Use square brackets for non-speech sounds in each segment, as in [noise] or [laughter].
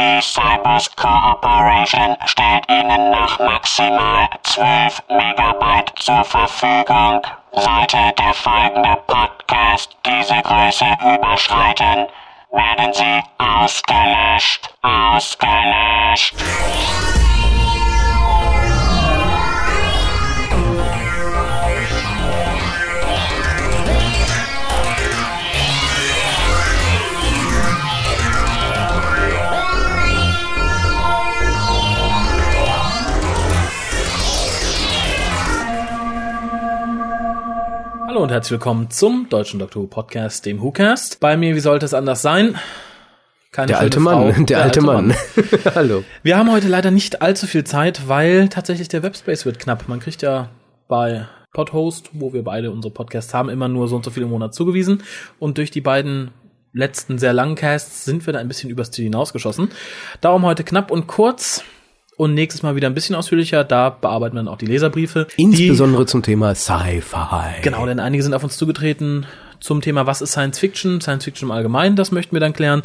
Die Cybers Cooperation steht Ihnen nach maximal 12 Megabyte zur Verfügung. Sollte der folgende Podcast diese Größe überschreiten, werden Sie ausgelöscht. Ausgelöscht. Hallo und herzlich willkommen zum Deutschen Doktor Who Podcast, dem WhoCast. Bei mir, wie sollte es anders sein? Keine Der [laughs] alte Mann, der, alte Mann. [laughs] Hallo. Wir haben heute leider nicht allzu viel Zeit, weil tatsächlich der Webspace wird knapp. Man kriegt ja bei Podhost, wo wir beide unsere Podcasts haben, immer nur so und so viele im Monat zugewiesen. Und durch die beiden letzten sehr langen Casts sind wir da ein bisschen übers Ziel hinausgeschossen. Darum heute knapp und kurz. Und nächstes Mal wieder ein bisschen ausführlicher. Da bearbeiten wir dann auch die Leserbriefe. die Insbesondere zum Thema Sci-Fi. Genau, denn einige sind auf uns zugetreten zum Thema, was ist Science Fiction, Science Fiction im Allgemeinen, das möchten wir dann klären.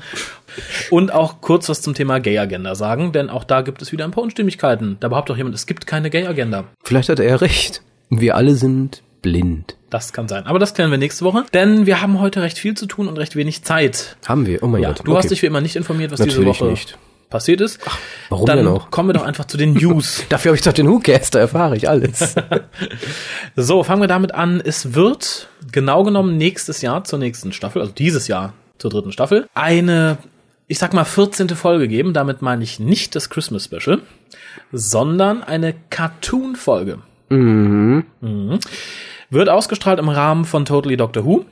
Und auch kurz was zum Thema Gay Agenda sagen, denn auch da gibt es wieder ein paar Unstimmigkeiten. Da behauptet auch jemand, es gibt keine Gay Agenda. Vielleicht hat er recht. Wir alle sind blind. Das kann sein. Aber das klären wir nächste Woche, denn wir haben heute recht viel zu tun und recht wenig Zeit. Haben wir? Oh mein Ja, Gott. du hast dich wie immer nicht informiert, was diese Natürlich Woche nicht. Passiert ist. warum dann denn auch? kommen wir doch einfach zu den [laughs] News. Dafür habe ich doch den WhoCast, da erfahre ich alles. [laughs] So, fangen wir damit an. Es wird genau genommen nächstes Jahr zur nächsten Staffel, also dieses Jahr zur dritten Staffel, eine, ich sag mal, 14. Folge geben. Damit meine ich nicht das Christmas Special, sondern eine Cartoon-Folge. Mhm. Wird ausgestrahlt im Rahmen von Totally Doctor Who.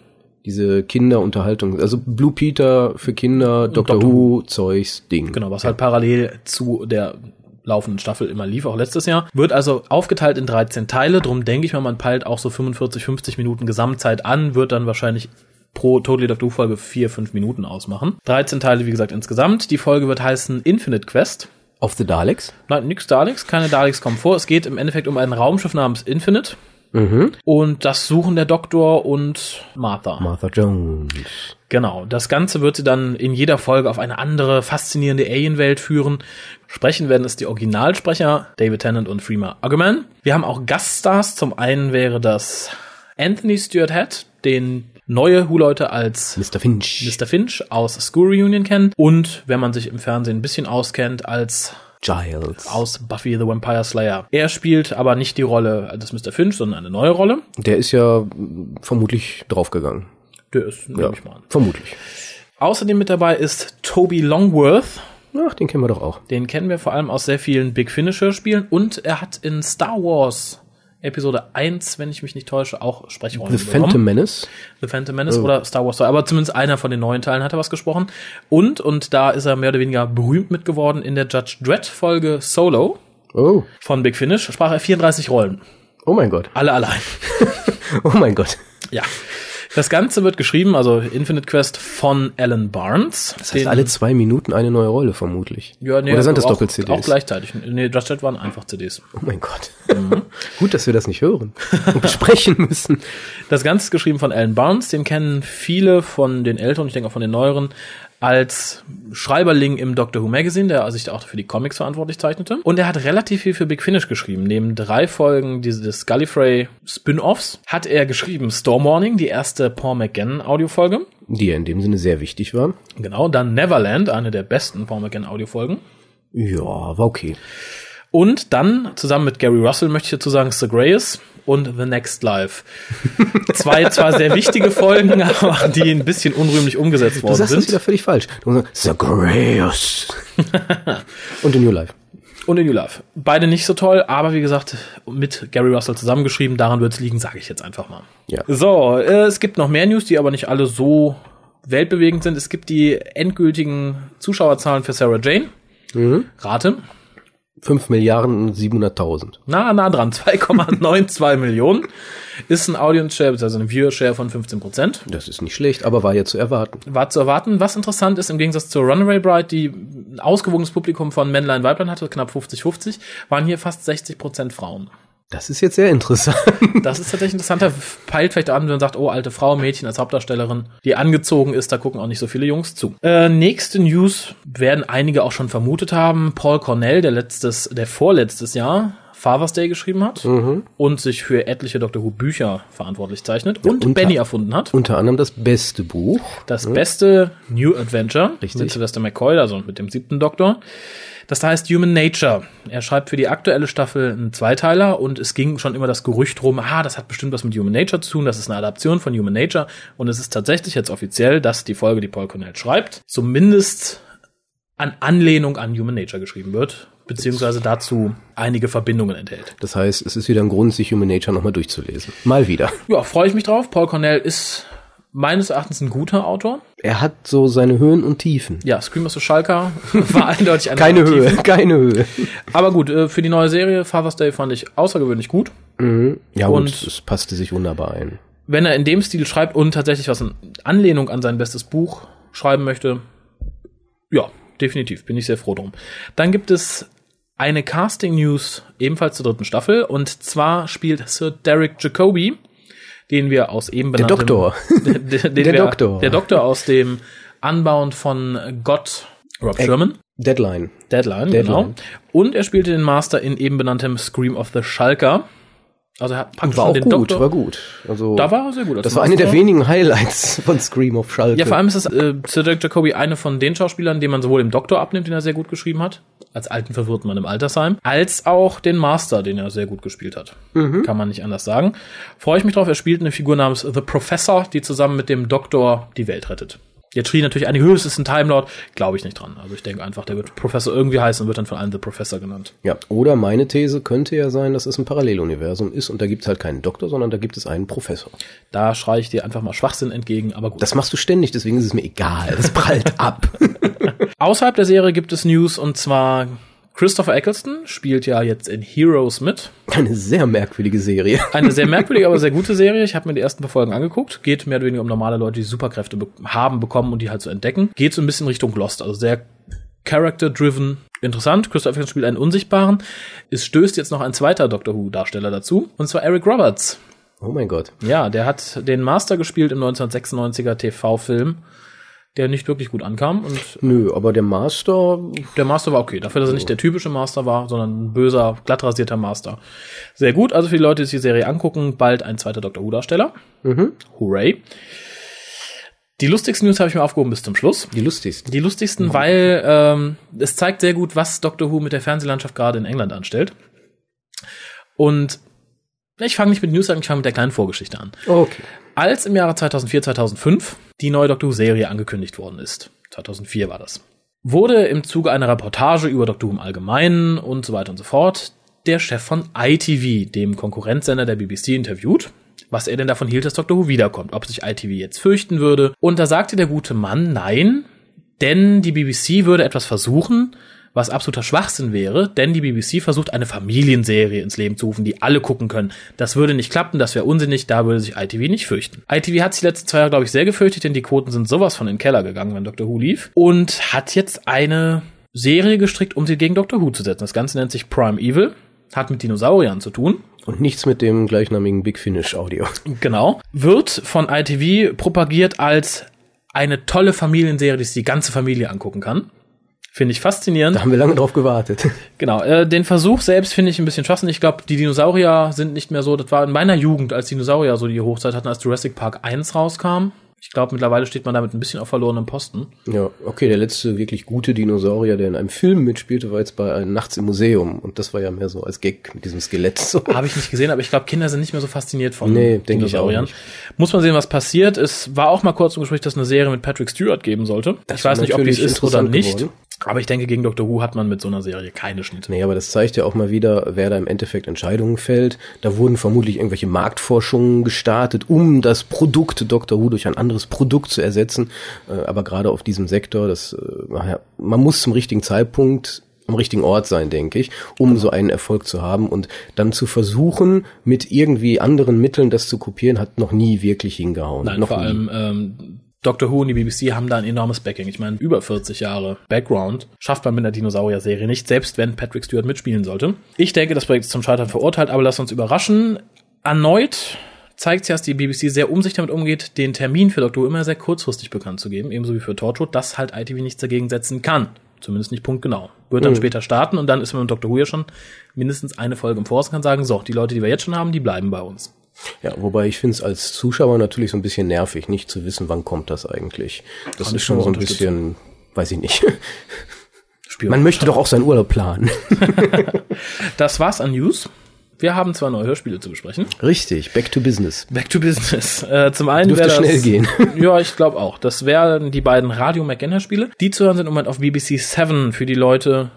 Diese Kinderunterhaltung, also Blue Peter für Kinder, Doctor, Doctor Who, Zeugs, Ding. Genau, was halt parallel zu der laufenden Staffel immer lief, auch letztes Jahr. Wird also aufgeteilt in 13 Teile. Drum denke ich mal, man peilt auch so 45, 50 Minuten Gesamtzeit an, wird dann wahrscheinlich pro Totally Doctor Who Folge 4, 5 Minuten ausmachen. 13 Teile, wie gesagt, insgesamt. Die Folge wird heißen Infinite Quest. Of the Daleks? Nein, nix Daleks, keine Daleks kommen vor. Es geht im Endeffekt um ein Raumschiff namens Infinite. Mhm. Und das suchen der Doktor und Martha. Martha Jones. Genau. Das Ganze wird sie dann in jeder Folge auf eine andere faszinierende Alien-Welt führen. Sprechen werden es die Originalsprecher David Tennant und Freema Aggerman. Wir haben auch Gaststars. Zum einen wäre das Anthony Stewart Head, den neue Who-Leute als Mr. Finch. Mr. Finch aus School Reunion kennen. Und wenn man sich im Fernsehen ein bisschen auskennt, als Giles. aus Buffy the Vampire Slayer. Er spielt aber nicht die Rolle des Mr. Finch, sondern eine neue Rolle. Der ist ja vermutlich draufgegangen. Der ist, nehme Ja, ich mal an. vermutlich. Außerdem mit dabei ist Toby Longworth. Ach, den kennen wir doch auch. Den kennen wir vor allem aus sehr vielen Big Finisher Spielen und er hat in Star Wars Episode 1, wenn ich mich nicht täusche, auch Sprechrollen The Phantom Menace. The Phantom Menace Oh. oder Star Wars, aber zumindest einer von den neuen Teilen hat er was gesprochen. Und, und da ist er mehr oder weniger berühmt mit geworden in der Judge Dredd Folge Solo Oh. von Big Finish, sprach er 34 Rollen. Oh mein Gott. Alle allein. [laughs] Oh mein Gott. Ja. Das Ganze wird geschrieben, also Infinite Quest von Alan Barnes. Das heißt, alle zwei Minuten eine neue Rolle vermutlich. ja, nee, Oder sind das auch, Doppel-CDs? Auch gleichzeitig. Nee, Just Chat waren einfach CDs. Oh mein Gott. [laughs] Gut, dass wir das nicht hören und besprechen müssen. Das Ganze ist geschrieben von Alan Barnes, den kennen viele von den älteren, ich denke auch von den neueren, als Schreiberling im Doctor Who Magazine, der sich auch für die Comics verantwortlich zeichnete. Und er hat relativ viel für Big Finish geschrieben. Neben drei Folgen dieses Gallifrey Spin-Offs hat er geschrieben Storm Warning, die erste Paul McGann Audiofolge. Die ja in dem Sinne sehr wichtig waren. Genau, dann Neverland, eine der besten Paul McGann Audiofolgen. Ja, war okay. Und dann zusammen mit Gary Russell möchte ich dazu sagen The Greys und The Next Life. [laughs] Zwei zwar sehr wichtige Folgen, aber die ein bisschen unrühmlich umgesetzt Du worden sagst das sind. wieder völlig falsch. The Grace. [laughs] und The New Life. Und in New Life. Beide nicht so toll, aber wie gesagt, mit Gary Russell zusammengeschrieben. Daran wird es liegen, sage ich jetzt einfach mal. Ja. So, äh, es gibt noch mehr News, die aber nicht alle so weltbewegend sind. Es gibt die endgültigen Zuschauerzahlen für Sarah Jane. Mhm. Rate. 5 Milliarden und 700.000. Na, nah dran. 2,92 [laughs] Millionen. Ist ein Audience Share, also eine Viewer Share von 15 Prozent. Das ist nicht schlecht, aber war ja zu erwarten. War zu erwarten. Was interessant ist, im Gegensatz zur Runaway Bride, die ein ausgewogenes Publikum von Männlein, Weiblein hatte, knapp 50-50, waren hier fast 60 Prozent Frauen. Das ist jetzt sehr interessant. Das ist tatsächlich interessant. Da peilt vielleicht an, wenn man sagt, oh, alte Frau, Mädchen als Hauptdarstellerin, die angezogen ist, da gucken auch nicht so viele Jungs zu. Äh, nächste News werden einige auch schon vermutet haben. Paul Cornell, der letztes, der vorletztes Jahr Father's Day geschrieben hat und sich für etliche Doctor Who Bücher verantwortlich zeichnet und unter- Benny erfunden hat. Unter anderem das beste Buch. Das beste New Adventure Richtig. mit Sylvester McCoy, also mit dem siebten Doktor. Das heißt Human Nature. Er schreibt für die aktuelle Staffel einen Zweiteiler und es ging schon immer das Gerücht rum, ah, das hat bestimmt was mit Human Nature zu tun, das ist eine Adaption von Human Nature und es ist tatsächlich jetzt offiziell, dass die Folge, die Paul Cornell schreibt, zumindest an Anlehnung an Human Nature geschrieben wird, beziehungsweise dazu einige Verbindungen enthält. Das heißt, es ist wieder ein Grund, sich Human Nature nochmal durchzulesen. Mal wieder. Ja, freue ich mich drauf. Paul Cornell ist meines Erachtens ein guter Autor. Er hat so seine Höhen und Tiefen. Ja, Scream of the Schalker [laughs] war eindeutig eine Keine. Höhe, keine Höhe. Aber gut, äh, für die neue Serie Father's Day fand ich außergewöhnlich gut. Ja, Und- und es passte sich wunderbar ein. Wenn er in dem Stil schreibt und tatsächlich was in Anlehnung an sein bestes Buch schreiben möchte, ja, definitiv, bin ich sehr froh drum. Dann gibt es eine Casting-News ebenfalls zur dritten Staffel und zwar spielt Sir Derek Jacobi, den wir aus eben Der benanntem... Doktor. [laughs] den, den Der wir, Doktor. Der Doktor aus dem Unbound von Gott, Rob Sherman. Deadline. Deadline, Deadline. genau. Und er spielte den Master in eben benanntem Scream of the Schalker. Also er hat praktisch War auch den gut, Doktor. war gut. Also, Da war er sehr gut. das war eine der wenigen Highlights [laughs] von Scream of Schalke. Ja, vor allem ist es äh, Sir Derek Jacobi eine von den Schauspielern, den man sowohl im Doktor abnimmt, den er sehr gut geschrieben hat, als alten verwirrten Mann im Altersheim, als auch den Master, den er sehr gut gespielt hat. Kann man nicht anders sagen. Freue ich mich drauf. Er spielt eine Figur namens The Professor, die zusammen mit dem Doktor die Welt rettet. Jetzt schrien natürlich einige, "Höh, es ist ein Time Lord. Glaube ich nicht dran. Also ich denke einfach, der wird Professor irgendwie heißen und wird dann von allen The Professor genannt. Ja, oder meine These könnte ja sein, dass es ein Paralleluniversum ist und da gibt es halt keinen Doktor, sondern da gibt es einen Professor. Da schreie ich dir einfach mal Schwachsinn entgegen, aber gut. Das machst du ständig, deswegen ist es mir egal. Das prallt ab. [laughs] Außerhalb der Serie gibt es News und zwar Christopher Eccleston spielt ja jetzt in Heroes mit. Eine sehr merkwürdige Serie. Eine sehr merkwürdige, aber sehr gute Serie. Ich habe mir die ersten paar Folgen angeguckt. Geht mehr oder weniger um normale Leute, die Superkräfte be haben, bekommen und die halt so entdecken. Geht so ein bisschen Richtung Lost, also sehr character-driven. Interessant. Christopher Eccleston spielt einen Unsichtbaren. Es stößt jetzt noch ein zweiter Doctor Who-Darsteller dazu. Und zwar Eric Roberts. Oh mein Gott. Ja, der hat den Master gespielt im 1996er TV-Film, der nicht wirklich gut ankam. Und Nö, aber der Master, Der Master war okay. Dafür, dass er nicht der typische Master war, sondern ein böser, glatt rasierter Master. Sehr gut. Also für die Leute, die sich die Serie angucken, bald ein zweiter Dr. Who-Darsteller. Hooray. Die lustigsten News habe ich mir aufgehoben bis zum Schluss. die lustigsten. Die lustigsten, weil ähm, es zeigt sehr gut, was Doctor Who mit der Fernsehlandschaft gerade in England anstellt. Und ich fange nicht mit News an, ich fange mit der kleinen Vorgeschichte an. Okay. Als im Jahre 2004, 2005 die neue Doctor Who-Serie angekündigt worden ist, 2004 war das, wurde im Zuge einer Reportage über Doctor Who im Allgemeinen und so weiter und so fort der Chef von ITV, dem Konkurrenzsender der BBC, interviewt, was er denn davon hielt, dass Doctor Who wiederkommt, ob sich ITV jetzt fürchten würde. Und da sagte der gute Mann, nein, denn die BBC würde etwas versuchen, was absoluter Schwachsinn wäre, denn die BBC versucht eine Familienserie ins Leben zu rufen, die alle gucken können. Das würde nicht klappen, das wäre unsinnig, da würde sich ITV nicht fürchten. ITV hat sich die letzten zwei Jahre, glaube ich, sehr gefürchtet, denn die Quoten sind sowas von in den Keller gegangen, wenn Dr. Who lief. Und hat jetzt eine Serie gestrickt, um sie gegen Dr. Who zu setzen. Das Ganze nennt sich Prime Evil, hat mit Dinosauriern zu tun. Und nichts mit dem gleichnamigen Big Finish Audio. [laughs] Genau. Wird von ITV propagiert als eine tolle Familienserie, die sich die ganze Familie angucken kann. Finde ich faszinierend. Da haben wir lange drauf gewartet. [laughs] Genau, äh, den Versuch selbst finde ich ein bisschen schwachsinnig. Ich glaube, die Dinosaurier sind nicht mehr so, das war in meiner Jugend, als Dinosaurier so die Hochzeit hatten, als Jurassic Park 1 rauskam. Ich glaube, mittlerweile steht man damit ein bisschen auf verlorenem Posten. Ja, okay, der letzte wirklich gute Dinosaurier, der in einem Film mitspielte, war jetzt bei einem Nachts im Museum. Und das war ja mehr so als Gag mit diesem Skelett. So. [laughs] Habe ich nicht gesehen, aber ich glaube, Kinder sind nicht mehr so fasziniert von Nee, denke ich auch Dinosauriern. Muss man sehen, was passiert. Es war auch mal kurz im Gespräch, dass eine Serie mit Patrick Stewart geben sollte. Das ich weiß nicht, ob die es natürlich ist oder nicht. geworden. Aber ich denke, gegen Dr. Who hat man mit so einer Serie keine Schnitte. Nee, aber das zeigt ja auch mal wieder, wer da im Endeffekt Entscheidungen fällt. Da wurden vermutlich irgendwelche Marktforschungen gestartet, um das Produkt Dr. Who durch ein anderes Produkt zu ersetzen. Äh, Aber gerade auf diesem Sektor, das, äh, man muss zum richtigen Zeitpunkt am richtigen Ort sein, denke ich, um so einen Erfolg zu haben. Und dann zu versuchen, mit irgendwie anderen Mitteln das zu kopieren, hat noch nie wirklich hingehauen. Nein, noch vor nie. allem ähm, Doctor Who und die BBC haben da ein enormes Backing. Ich meine, über 40 Jahre Background schafft man mit einer Dinosaurier-Serie nicht, selbst wenn Patrick Stewart mitspielen sollte. Ich denke, das Projekt ist zum Scheitern verurteilt, aber lasst uns überraschen. Erneut zeigt sich, dass die BBC sehr umsichtig damit umgeht, den Termin für Doctor Who immer sehr kurzfristig bekannt zu geben, ebenso wie für Torchwood, dass halt ITV nichts dagegen setzen kann. Zumindest nicht punktgenau. Wird dann Mhm. später starten und dann ist man mit Doctor Who ja schon mindestens eine Folge im Voraus und kann sagen, so, die Leute, die wir jetzt schon haben, die bleiben bei uns. Ja, wobei ich finde es als Zuschauer natürlich so ein bisschen nervig, nicht zu wissen, wann kommt das eigentlich. Das Kann ist schon so ein bisschen, weiß ich nicht. [laughs] Spiel Man möchte doch auch seinen Urlaub planen. [laughs] Das war's an News. Wir haben zwei neue Hörspiele zu besprechen. Richtig, back to business. Back to Business. Äh, zum einen Dürfte wäre das, schnell gehen. [laughs] Ja, ich glaube auch. Das wären die beiden Radio McGann Spiele. Die zu hören sind im Moment auf BBC 7 für die Leute,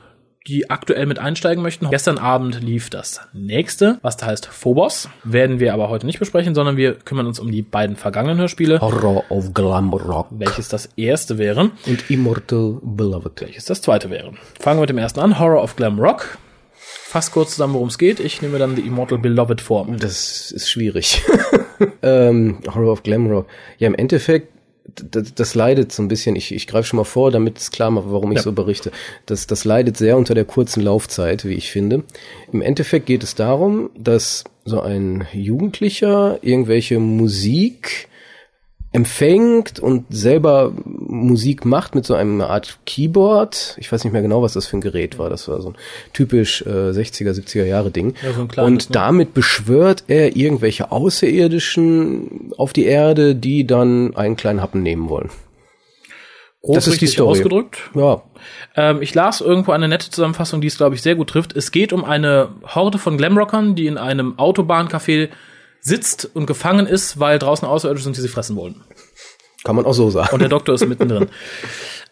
die aktuell mit einsteigen möchten. Gestern Abend lief das nächste, was da heißt Phobos. Werden wir aber heute nicht besprechen, sondern wir kümmern uns um die beiden vergangenen Hörspiele. Horror of Glam Rock Welches das erste wäre, und Immortal Beloved. welches das zweite wäre. Fangen wir mit dem ersten an. Horror of Glam Rock. Fass kurz zusammen, worum es geht. Ich nehme dann The Immortal Beloved vor. Das ist schwierig. [laughs] ähm, Horror of Glamrock. Ja, im Endeffekt, das, das leidet so ein bisschen. Ich, ich greife schon mal vor, damit es klar macht, warum ich Ja. so berichte. Das, das leidet sehr unter der kurzen Laufzeit, wie ich finde. Im Endeffekt geht es darum, dass so ein Jugendlicher irgendwelche Musik empfängt und selber Musik macht mit so einem Art Keyboard. Ich weiß nicht mehr genau, was das für ein Gerät war. Das war so ein typisch äh, 60er, 70er Jahre Ding. Ja, so kleines, und ne? damit beschwört er irgendwelche Außerirdischen auf die Erde, die dann einen kleinen Happen nehmen wollen. Grob Das ist die Story. ausgedrückt. Ja, Ähm, ich las irgendwo eine nette Zusammenfassung, die es, glaube ich, sehr gut trifft. Es geht um eine Horde von Glamrockern, die in einem Autobahncafé sitzt und gefangen ist, weil draußen Außerirdische sind, die sie fressen wollen. kann man auch so sagen. Und der Doktor ist mittendrin. [laughs]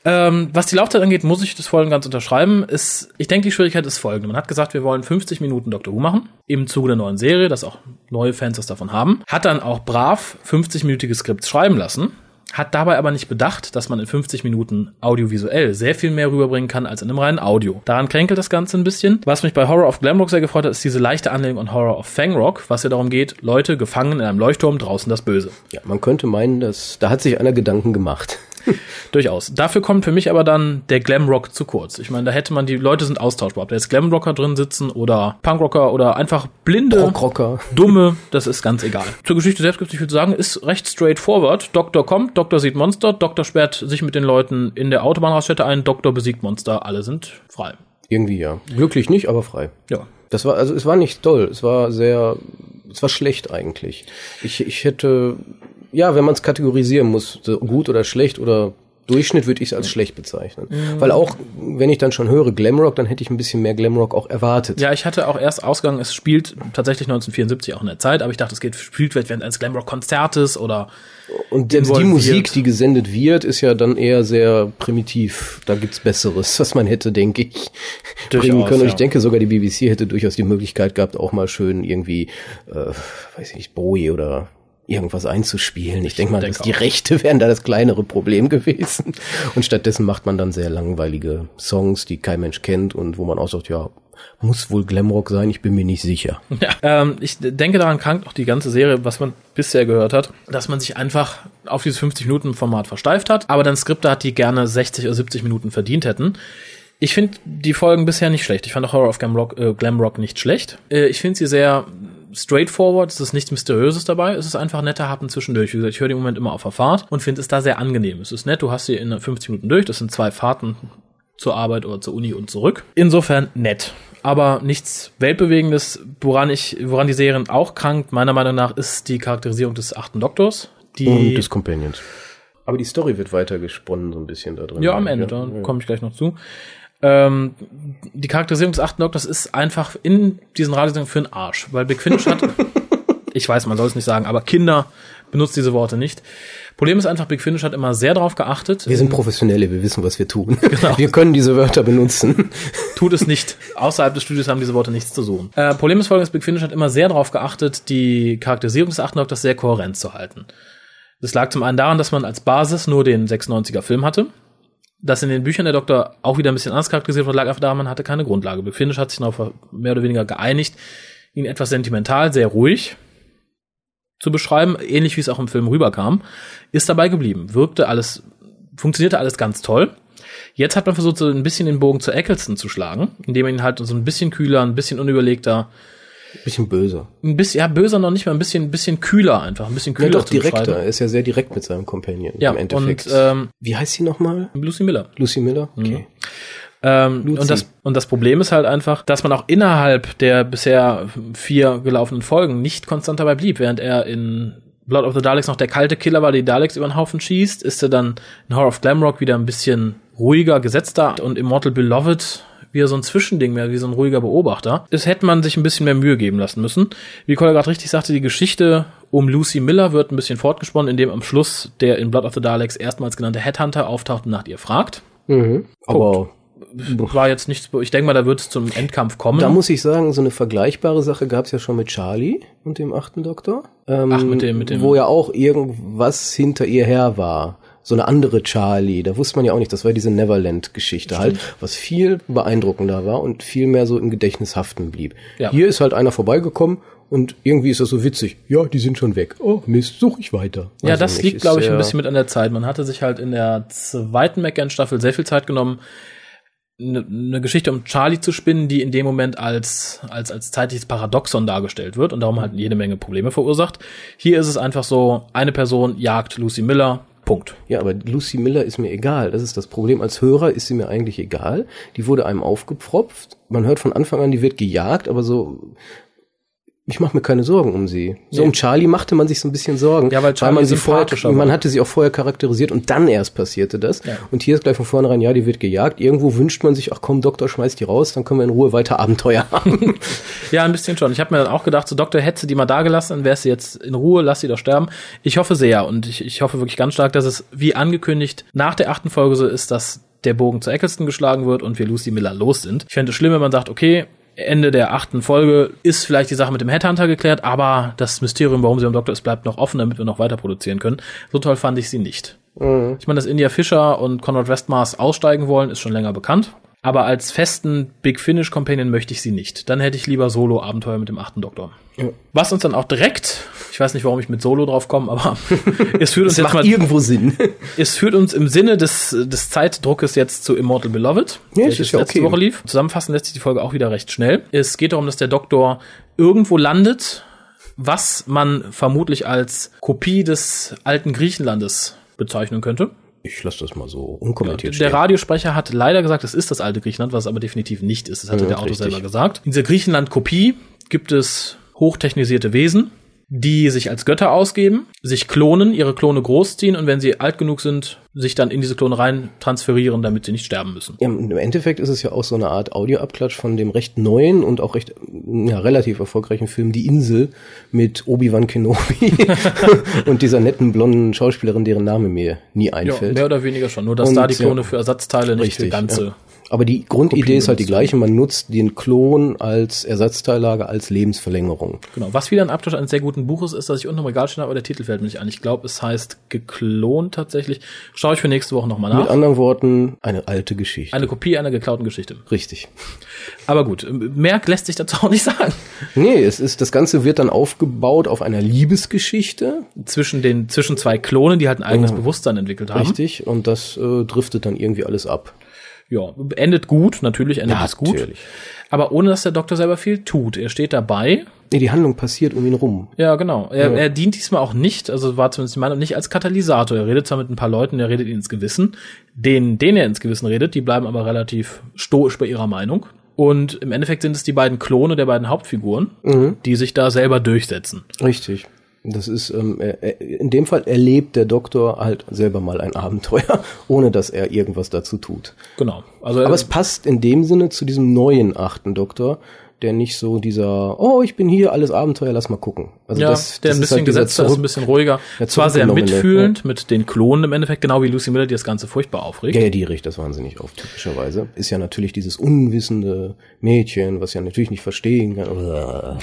Ähm, was die Laufzeit angeht, muss ich das voll und ganz unterschreiben. Ist, ich denke, die Schwierigkeit ist folgende. Man hat gesagt, wir wollen 50 Minuten Doctor Who machen, im Zuge der neuen Serie, dass auch neue Fans was davon haben. Hat dann auch brav 50-minütige Skripts schreiben lassen. Hat dabei aber nicht bedacht, dass man in 50 Minuten audiovisuell sehr viel mehr rüberbringen kann als in einem reinen Audio. Daran kränkelt das Ganze ein bisschen. Was mich bei Horror of Glamrock sehr gefreut hat, ist diese leichte Anlehnung an Horror of Fangrock, was ja darum geht, Leute gefangen in einem Leuchtturm, draußen das Böse. Ja, man könnte meinen, dass da hat sich einer Gedanken gemacht. [laughs] Durchaus. Dafür kommt für mich aber dann der Glamrock zu kurz. Ich meine, da hätte man, die Leute sind austauschbar. Ob da jetzt Glamrocker drin sitzen oder Punkrocker oder einfach blinde, Rockrocker. [laughs] dumme, das ist ganz egal. Zur Geschichte selbst gibt es viel zu sagen, ist recht straightforward. Doktor kommt, Doktor sieht Monster, Doktor sperrt sich mit den Leuten in der Autobahnraststätte ein, Doktor besiegt Monster, alle sind frei. Irgendwie ja. Glücklich nicht, aber frei. Ja. Das war, also es war nicht toll. Es war sehr, es war schlecht eigentlich. Ich, ich hätte, ja, wenn man es kategorisieren muss, so gut oder schlecht oder Durchschnitt würde ich es als schlecht bezeichnen. Weil auch, wenn ich dann schon höre Glamrock, dann hätte ich ein bisschen mehr Glamrock auch erwartet. Ja, ich hatte auch erst Ausgang, es spielt tatsächlich 1974 auch in der Zeit, aber ich dachte, es geht, spielt während eines Glamrock-Konzertes oder Und selbst die. Musik, die gesendet wird, ist ja dann eher sehr primitiv. Da gibt's Besseres, was man hätte, denke ich, bringen Durchaus, können. Und ja. ich denke, sogar die BBC hätte durchaus die Möglichkeit gehabt, auch mal schön irgendwie, äh, weiß ich nicht, Bowie oder irgendwas einzuspielen. Ich denke mal, dass die. Rechte [laughs] wären da das kleinere Problem gewesen. Und stattdessen macht man dann sehr langweilige Songs, die kein Mensch kennt und wo man auch sagt, ja, muss wohl Glamrock sein, ich bin mir nicht sicher. [laughs] Ja, ähm, ich denke, daran krankt auch die ganze Serie, was man bisher gehört hat, dass man sich einfach auf dieses 50-Minuten-Format versteift hat, aber dann Skripte hat, die gerne 60 oder 70 Minuten verdient hätten. Ich finde die Folgen bisher nicht schlecht. Ich fand auch Horror of Glamrock, äh, Glamrock nicht schlecht. Äh, ich finde sie sehr straightforward. Es ist nichts Mysteriöses dabei. Es ist einfach ein netter Happen zwischendurch. Wie gesagt, ich höre die im Moment immer auf der Fahrt und finde es da sehr angenehm. Es ist nett. Du hast sie in 50 Minuten durch. Das sind zwei Fahrten zur Arbeit oder zur Uni und zurück. Insofern nett. Aber nichts Weltbewegendes, woran ich, woran die Serien auch krankt, meiner Meinung nach, ist die Charakterisierung des achten Doktors. Die, Und des Companions. Aber die Story wird weiter gesponnen, so ein bisschen da drin. ja, am Ende, da komme ich gleich noch zu. Ähm, die Charakterisierung des achten Doktors ist einfach in diesen Radiosendungen für den Arsch, weil Big Finish hat, [laughs] ich weiß, man soll es nicht sagen, aber Kinder benutzt diese Worte nicht. Problem ist einfach, Big Finish hat immer sehr darauf geachtet. Wir sind Professionelle, wir wissen, was wir tun. [laughs] Genau. Wir können diese Wörter benutzen. [laughs] tut es nicht. Außerhalb des Studios haben diese Worte nichts zu suchen. Äh, Problem ist folgendes, Big Finish hat immer sehr darauf geachtet, die Charakterisierung des achten Doktors sehr kohärent zu halten. Das lag zum einen daran, dass man als Basis nur den 96er Film hatte. Dass in den Büchern der Doktor auch wieder ein bisschen anders charakterisiert wurde, lag einfach daran, man hatte keine Grundlage. Finish hat sich darauf mehr oder weniger geeinigt, ihn etwas sentimental, sehr ruhig zu beschreiben, ähnlich wie es auch im Film rüberkam, ist dabei geblieben. Wirkte alles, funktionierte alles ganz toll. Jetzt hat man versucht, so ein bisschen den Bogen zu Eccleston zu schlagen, indem man ihn halt so ein bisschen kühler, ein bisschen unüberlegter, Bisschen böser. ein bisschen, ja, böser noch nicht mal, ein bisschen, ein bisschen kühler einfach, ein bisschen Ja, kühler doch zu direkter. Er ist ja sehr direkt mit seinem Companion Ja, im Endeffekt. und ähm, Wie heißt sie nochmal? Lucy Miller. Lucy Miller? Mhm. Okay. Ähm, Luzi. und, das, und das Problem ist halt einfach, dass man auch innerhalb der bisher vier gelaufenen Folgen nicht konstant dabei blieb, während er in Blood of the Daleks noch der kalte Killer war, der die Daleks über den Haufen schießt, ist er dann in Horror of Glamrock wieder ein bisschen ruhiger, gesetzter und Immortal Beloved wieder so ein Zwischending mehr, wie so ein ruhiger Beobachter. Das hätte man sich ein bisschen mehr Mühe geben lassen müssen. Wie Colin gerade richtig sagte, die Geschichte um Lucy Miller wird ein bisschen fortgesponnen, indem am Schluss der in Blood of the Daleks erstmals genannte Headhunter auftaucht und nach ihr fragt. Mhm. Aber War jetzt nichts, ich denke mal, da wird es zum Endkampf kommen. da muss ich sagen, so eine vergleichbare Sache gab es ja schon mit Charlie und dem achten Doktor. Ähm, Ach, mit dem- mit dem- Wo ja auch irgendwas hinter ihr her war. So eine andere Charlie, da wusste man ja auch nicht, das war diese Neverland-Geschichte halt, was viel beeindruckender war und viel mehr so im Gedächtnis haften blieb. Ja. Hier ist halt einer vorbeigekommen und irgendwie ist das so witzig. Ja, die sind schon weg. Oh, Mist, suche ich weiter. ja, Weiß das liegt, glaube ich, ein sehr- bisschen mit an der Zeit. Man hatte sich halt in der zweiten McGann-Staffel sehr viel Zeit genommen, eine ne Geschichte um Charlie zu spinnen, die in dem Moment als, als, als zeitliches Paradoxon dargestellt wird und darum halt jede Menge Probleme verursacht. Hier ist es einfach so, eine Person jagt Lucy Miller, Punkt. Ja, aber Lucy Miller ist mir egal. Das ist das Problem. Als Hörer ist sie mir eigentlich egal. Die wurde einem aufgepfropft. Man hört von Anfang an, die wird gejagt, aber so. Ich mache mir keine Sorgen um sie. So Nee. um Charlie machte man sich so ein bisschen Sorgen, Ja, weil Charlie man sie vorher, man hatte sie auch vorher charakterisiert und dann erst passierte das. Ja. Und hier ist gleich von vornherein, ja, die wird gejagt. Irgendwo wünscht man sich, ach komm, Doktor, schmeiß die raus, dann können wir in Ruhe weiter Abenteuer [laughs] haben. Ja, ein bisschen schon. Ich habe mir dann auch gedacht, so Doktor, hätte die mal da gelassen, dann wäre sie jetzt in Ruhe, lass sie doch sterben. Ich hoffe sehr und ich, ich hoffe wirklich ganz stark, dass es wie angekündigt nach der achten Folge so ist, dass der Bogen zu Eccleston geschlagen wird und wir Lucy Miller los sind. Ich fände es schlimm, wenn man sagt, okay, Ende der achten Folge ist vielleicht die Sache mit dem Headhunter geklärt, aber das Mysterium, warum sie am Doktor ist, bleibt noch offen, damit wir noch weiter produzieren können. So toll fand ich sie nicht. Ich meine, dass India Fischer und Conrad Westmars aussteigen wollen, ist schon länger bekannt. Aber als festen Big Finish Companion möchte ich sie nicht. Dann hätte ich lieber Solo Abenteuer mit dem achten Doktor. Was uns dann auch direkt, ich weiß nicht, warum ich mit Solo drauf komme, aber [laughs] es führt uns jetzt macht mal, irgendwo Sinn. [laughs] es führt uns im Sinne des, des Zeitdruckes jetzt zu Immortal Beloved, Ja, das welches ja letzte okay. Woche lief. Zusammenfassen lässt sich die Folge auch wieder recht schnell. Es geht darum, dass der Doktor irgendwo landet, was man vermutlich als Kopie des alten Griechenlandes bezeichnen könnte. Ich lasse das mal so unkommentiert Der stehen. Radiosprecher hat leider gesagt, es ist das alte Griechenland, was es aber definitiv nicht ist. Das hatte Ja, der Autor selber gesagt. In dieser Griechenland-Kopie gibt es hochtechnisierte Wesen, die sich als Götter ausgeben, sich klonen, ihre Klone großziehen und wenn sie alt genug sind, sich dann in diese Klone rein transferieren, damit sie nicht sterben müssen. Ja, im Endeffekt ist es ja auch so eine Art Audioabklatsch von dem recht neuen und auch recht ja, relativ erfolgreichen Film Die Insel mit Obi-Wan Kenobi [laughs] [laughs] und dieser netten blonden Schauspielerin, deren Name mir nie Ja, einfällt. mehr oder weniger schon. Nur, dass Und, da die Klone ja. für Ersatzteile, nicht für ganze. Aber die Grundidee ist halt die gleiche. Man nutzt den Klon als Ersatzteillage, als Lebensverlängerung. Genau. Was wieder ein Abschluss eines sehr guten Buches ist, das ich unten im Regal stehen habe, aber der Titel fällt mir nicht ein. Ich glaube, es heißt geklont tatsächlich. Schaue ich für nächste Woche nochmal Mit nach. anderen Worten, eine alte Geschichte. Eine Kopie einer geklauten Geschichte. Richtig. Aber gut, mehr lässt sich dazu auch nicht sagen. Nee, es ist, das Ganze wird dann aufgebaut auf einer Liebesgeschichte. Zwischen den, zwischen zwei Klonen, die halt ein eigenes Bewusstsein entwickelt haben. Richtig. Und das äh, driftet dann irgendwie alles ab. Ja, endet gut, natürlich endet es gut. Natürlich. Aber ohne, dass der Doktor selber viel tut. Er steht dabei. Nee, die Handlung passiert um ihn rum. Ja, genau. Er, er dient diesmal auch nicht, also war zumindest die Meinung, nicht als Katalysator. Er redet zwar mit ein paar Leuten, er redet ihnen ins Gewissen. Den, denen er ins Gewissen redet, die bleiben aber relativ stoisch bei ihrer Meinung. Und im Endeffekt sind es die beiden Klone der beiden Hauptfiguren, die sich da selber durchsetzen. Richtig. Das ist, ähm, er, er, in dem Fall erlebt der Doktor halt selber mal ein Abenteuer, [laughs] ohne dass er irgendwas dazu tut. Genau. Also Aber es passt in dem Sinne zu diesem neuen achten Doktor, der nicht so dieser, oh, ich bin hier, alles Abenteuer, lass mal gucken. Also ja, das, der das ein bisschen halt gesetzter ist, ein bisschen ruhiger. der Zwar sehr mitfühlend mit den Klonen im Endeffekt, genau wie Lucy Miller, die das Ganze furchtbar aufregt. Ja, ja, die riecht das wahnsinnig auf, typischerweise. Ist ja natürlich dieses unwissende Mädchen, was ja natürlich nicht verstehen kann. [laughs]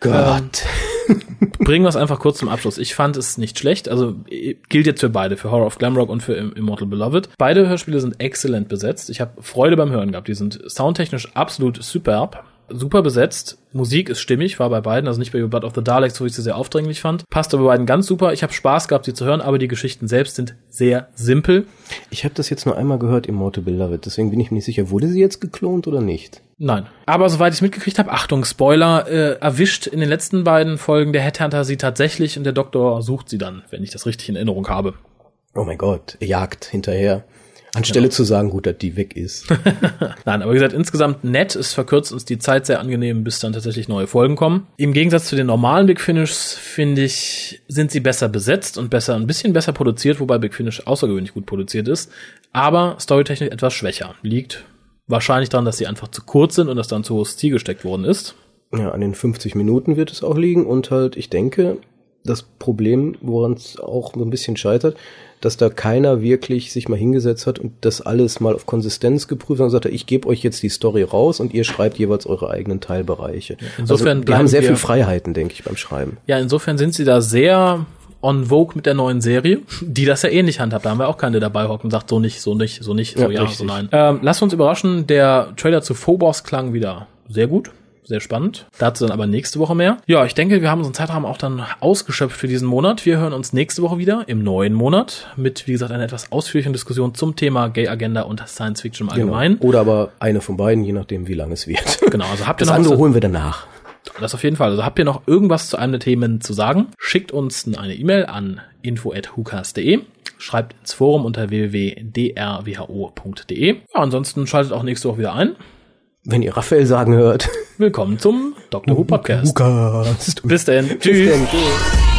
Gott. [laughs] Bringen wir es einfach kurz zum Abschluss. Ich fand es nicht schlecht. Also äh, gilt jetzt für beide, für Horror of Glamrock und für Im- Immortal Beloved. Beide Hörspiele sind exzellent besetzt. Ich habe Freude beim Hören gehabt. Die sind soundtechnisch absolut superb. Super besetzt. Musik ist stimmig, war bei beiden, also nicht bei Blood of the Daleks, wo ich sie sehr aufdringlich fand. Passt aber bei beiden ganz super. Ich habe Spaß gehabt, sie zu hören, aber die Geschichten selbst sind sehr simpel. Ich habe das jetzt nur einmal gehört, Immortal Beloved, deswegen bin ich mir nicht sicher, wurde sie jetzt geklont oder nicht? Nein. Aber soweit ich mitgekriegt habe, Achtung, Spoiler, äh, erwischt in den letzten beiden Folgen der Headhunter sie tatsächlich und der Doktor sucht sie dann, wenn ich das richtig in Erinnerung habe. Oh mein Gott, er jagt hinterher. Anstelle zu sagen, gut, dass die weg ist. [laughs] Nein, aber wie gesagt, insgesamt nett. Es verkürzt uns die Zeit sehr angenehm, bis dann tatsächlich neue Folgen kommen. Im Gegensatz zu den normalen Big Finish, finde ich, sind sie besser besetzt und besser, ein bisschen besser produziert, wobei Big Finish außergewöhnlich gut produziert ist. Aber storytechnisch etwas schwächer. Liegt wahrscheinlich daran, dass sie einfach zu kurz sind und dass dann zu hohes Ziel gesteckt worden ist. Ja, an den 50 Minuten wird es auch liegen und halt, ich denke, das Problem, woran es auch so ein bisschen scheitert, dass da keiner wirklich sich mal hingesetzt hat und das alles mal auf Konsistenz geprüft hat und gesagt hat, ich gebe euch jetzt die Story raus und ihr schreibt jeweils eure eigenen Teilbereiche. Insofern also, die haben sehr bleiben viel wir- Freiheiten, denke ich, beim Schreiben. Ja, insofern sind sie da sehr on vogue mit der neuen Serie, die das ja ähnlich handhabt. Da haben wir auch keine dabei hocken und sagt so nicht, so nicht, so nicht, so Ja, ja, so nein. Ähm, lasst uns überraschen, der Trailer zu Phobos klang wieder sehr gut. Sehr spannend. Dazu dann aber nächste Woche mehr. Ja, ich denke, wir haben unseren Zeitrahmen auch dann ausgeschöpft für diesen Monat. Wir hören uns nächste Woche wieder im neuen Monat mit, wie gesagt, einer etwas ausführlichen Diskussion zum Thema Gay Agenda und Science Fiction im Allgemeinen. Oder aber eine von beiden, je nachdem, wie lang es wird. [laughs] Genau, also habt ihr Das noch was andere zu- holen wir danach. Das auf jeden Fall. Also habt ihr noch irgendwas zu einem der Themen zu sagen? Schickt uns eine E-Mail an info@hukas.de. Schreibt ins Forum unter www.drwho.de. Ja, ansonsten schaltet auch nächste Woche wieder ein. Wenn ihr Raphael sagen hört. Willkommen zum Dr. Who Podcast. Lukas. Bis dann. Bis Tschüss. dann. Tschüss.